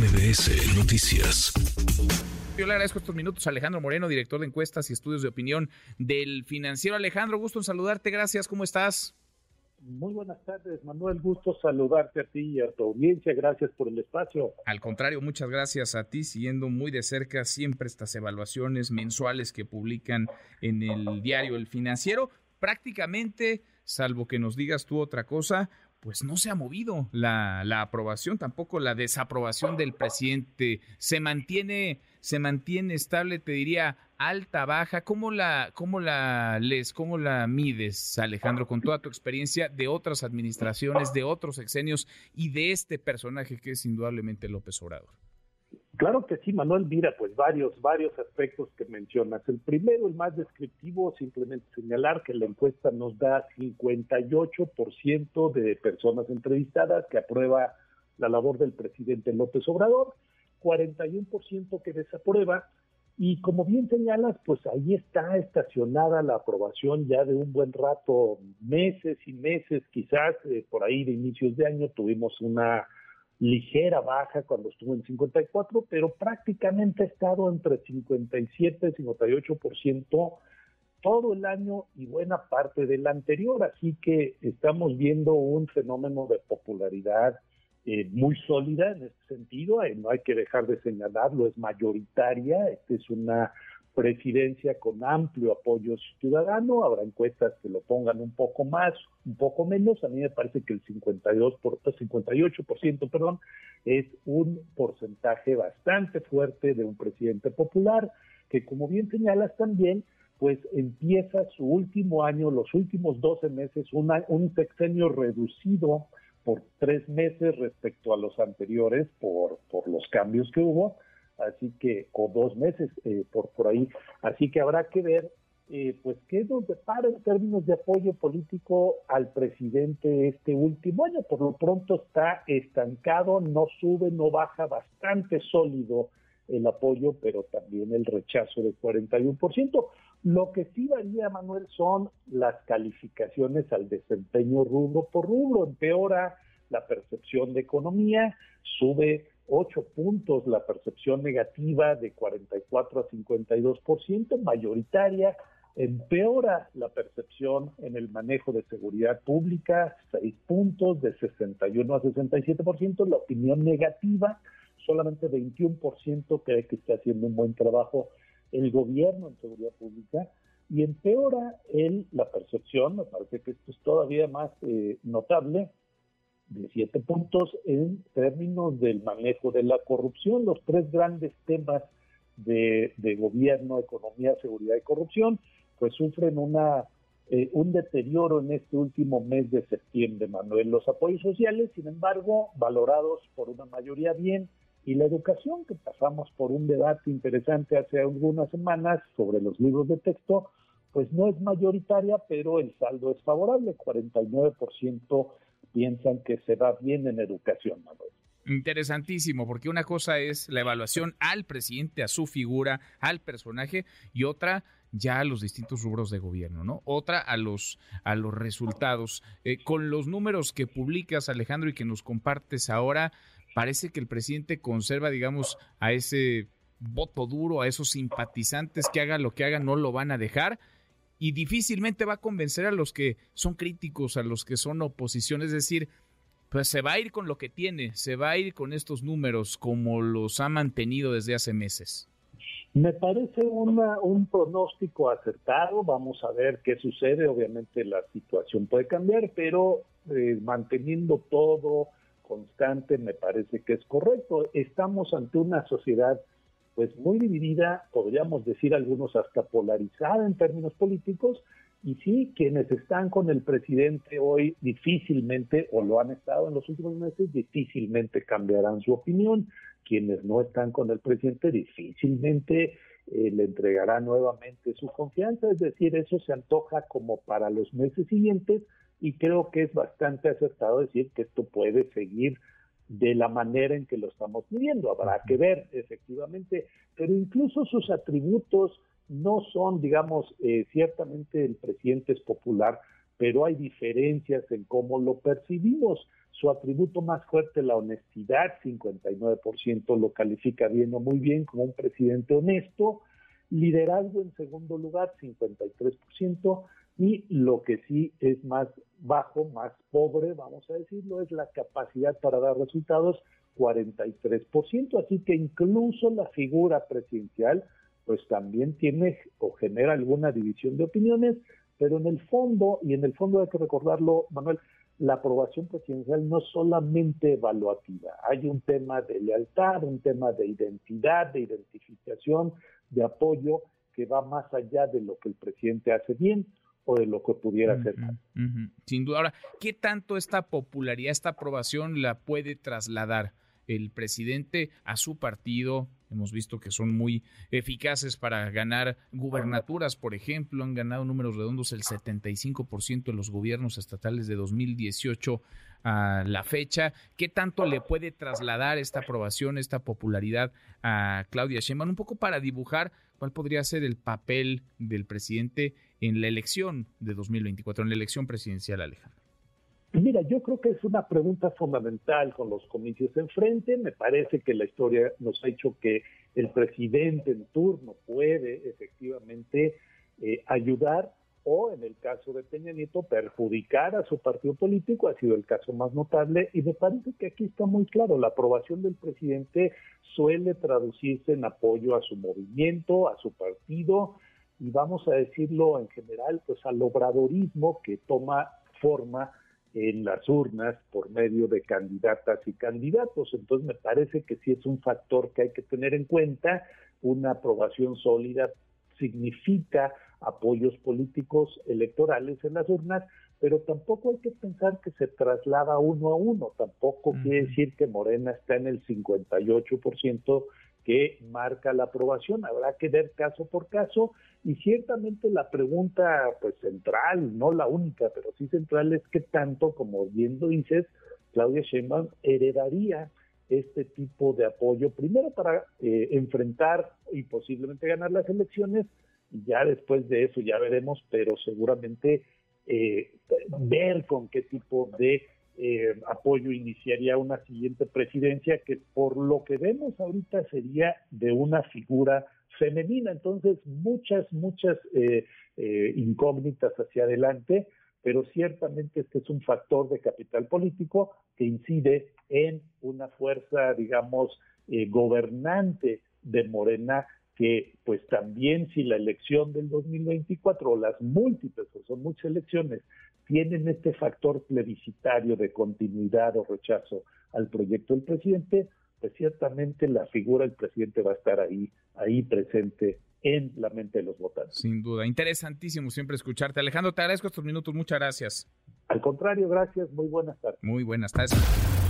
MBS Noticias. Yo le agradezco estos minutos a Alejandro Moreno, director de encuestas y estudios de opinión del financiero. Alejandro, gusto en saludarte. Gracias. ¿Cómo estás? Muy buenas tardes, Manuel. Gusto saludarte a ti y a tu audiencia. Gracias por el espacio. Al contrario, muchas gracias a ti, siguiendo muy de cerca siempre estas evaluaciones mensuales que publican en el diario El Financiero. Prácticamente, salvo que nos digas tú otra cosa, pues no se ha movido la, la, aprobación, tampoco la desaprobación del presidente. Se mantiene, se mantiene estable, te diría, alta, baja. ¿Cómo la, cómo la lees, cómo la mides, Alejandro, con toda tu experiencia de otras administraciones, de otros exenios y de este personaje que es indudablemente López Obrador? Claro que sí, Manuel. Mira, pues varios, varios aspectos que mencionas. El primero, el más descriptivo, simplemente señalar que la encuesta nos da 58% de personas entrevistadas que aprueba la labor del presidente López Obrador, 41% que desaprueba. Y como bien señalas, pues ahí está estacionada la aprobación ya de un buen rato, meses y meses, quizás eh, por ahí de inicios de año tuvimos una ligera baja cuando estuvo en 54, pero prácticamente ha estado entre 57 y 58% todo el año y buena parte del anterior, así que estamos viendo un fenómeno de popularidad eh, muy sólida en este sentido, no hay que dejar de señalarlo, es mayoritaria, esta es una presidencia con amplio apoyo ciudadano, habrá encuestas que lo pongan un poco más, un poco menos, a mí me parece que el 52 por, 58%, perdón, es un porcentaje bastante fuerte de un presidente popular que como bien señalas también, pues empieza su último año, los últimos 12 meses, un sexenio reducido por tres meses respecto a los anteriores por los cambios que hubo, así que, o dos meses eh, por, por ahí, así que habrá que ver, eh, pues, qué nos depara en términos de apoyo político al presidente este último año. Por lo pronto está estancado, no sube, no baja, bastante sólido el apoyo, pero también el rechazo del 41%. Lo que sí varía, Manuel, son las calificaciones al desempeño rubro por rubro. Empeora la percepción de economía, sube ocho puntos la percepción negativa de 44 a 52%, mayoritaria, empeora la percepción en el manejo de seguridad pública, seis puntos de 61 a 67%, la opinión negativa, solamente 21% cree que está haciendo un buen trabajo el gobierno en seguridad pública, y empeora el, la percepción, me parece que esto es todavía más eh, notable, de siete puntos en términos del manejo de la corrupción, los tres grandes temas de, gobierno, economía, seguridad y corrupción, pues sufren una eh, un deterioro en este último mes de septiembre, Manuel. Los apoyos sociales, sin embargo, valorados por una mayoría bien, y la educación, que pasamos por un debate interesante hace algunas semanas sobre los libros de texto, pues no es mayoritaria, pero el saldo es favorable, 49% piensan que se va bien en educación, Manuel. Interesantísimo, porque una cosa es la evaluación al presidente, a su figura, al personaje, y otra ya a los distintos rubros de gobierno, ¿no? Otra a los, a los resultados. Eh, con los números que publicas, Alejandro, y que nos compartes ahora, parece que el presidente conserva, digamos, a ese voto duro, a esos simpatizantes que haga lo que haga, no lo van a dejar y difícilmente va a convencer a los que son críticos, a los que son oposición, es decir, pues se va a ir con lo que tiene, se va a ir con estos números como los ha mantenido desde hace meses. Me parece un pronóstico acertado, vamos a ver qué sucede, obviamente la situación puede cambiar, pero eh, manteniendo todo constante me parece que es correcto. Estamos ante una sociedad pues muy dividida, podríamos decir algunos hasta polarizada en términos políticos, y sí, quienes están con el presidente hoy difícilmente, o lo han estado en los últimos meses, difícilmente cambiarán su opinión. Quienes no están con el presidente difícilmente eh, le entregarán nuevamente su confianza. Es decir, eso se antoja como para los meses siguientes y creo que es bastante acertado decir que esto puede seguir de la manera en que lo estamos viviendo. Habrá que ver, efectivamente, pero incluso sus atributos no son, digamos, eh, ciertamente el presidente es popular, pero hay diferencias en cómo lo percibimos. Su atributo más fuerte, la honestidad, 59% lo califica bien o muy bien como un presidente honesto. Liderazgo en segundo lugar, 53%. Y lo que sí es más bajo, más pobre, vamos a decirlo, es la capacidad para dar resultados, 43%. Así que incluso la figura presidencial, pues también tiene o genera alguna división de opiniones, pero en el fondo, y en el fondo hay que recordarlo, Manuel, la aprobación presidencial no es solamente evaluativa, hay un tema de lealtad, un tema de identidad, de identificación, de apoyo que va más allá de lo que el presidente hace bien de lo que pudiera mal. Sin duda. Ahora, ¿qué tanto esta popularidad, esta aprobación la puede trasladar el presidente a su partido. Hemos visto que son muy eficaces para ganar gubernaturas, por ejemplo, han ganado números redondos el 75% de los gobiernos estatales de 2018 a la fecha. ¿Qué tanto le puede trasladar esta aprobación, esta popularidad a Claudia Sheinbaum? Un poco para dibujar cuál podría ser el papel del presidente en la elección de 2024, en la elección presidencial, Alejandro. Mira, yo creo que es una pregunta fundamental con los comicios enfrente. Me parece que la historia nos ha hecho que el presidente en turno puede efectivamente eh, ayudar o, en el caso de Peña Nieto, perjudicar a su partido político. Ha sido el caso más notable y me parece que aquí está muy claro. La aprobación del presidente suele traducirse en apoyo a su movimiento, a su partido y vamos a decirlo en general, pues al obradorismo que toma forma en las urnas por medio de candidatas y candidatos. Entonces me parece que sí es un factor que hay que tener en cuenta. Una aprobación sólida significa apoyos políticos electorales en las urnas, pero tampoco hay que pensar que se traslada uno a uno. Tampoco quiere decir que Morena está en el 58% que marca la aprobación. Habrá que ver caso por caso y ciertamente la pregunta pues central, no la única, pero sí central es qué tanto, como bien lo dices, Claudia Sheinbaum heredaría este tipo de apoyo, primero para eh, enfrentar y posiblemente ganar las elecciones, ya después de eso ya veremos, pero seguramente eh, ver con qué tipo de eh, apoyo iniciaría una siguiente presidencia que por lo que vemos ahorita sería de una figura femenina. Entonces, muchas, muchas eh, eh, incógnitas hacia adelante, pero ciertamente este es un factor de capital político que incide en una fuerza, digamos, gobernante de Morena que pues también si la elección del 2024 o las múltiples, o son muchas elecciones, tienen este factor plebiscitario de continuidad o rechazo al proyecto del presidente, pues ciertamente la figura del presidente va a estar ahí, ahí presente en la mente de los votantes. Sin duda, interesantísimo siempre escucharte. Alejandro, te agradezco estos minutos, muchas gracias. Al contrario, gracias, muy buenas tardes. Muy buenas tardes.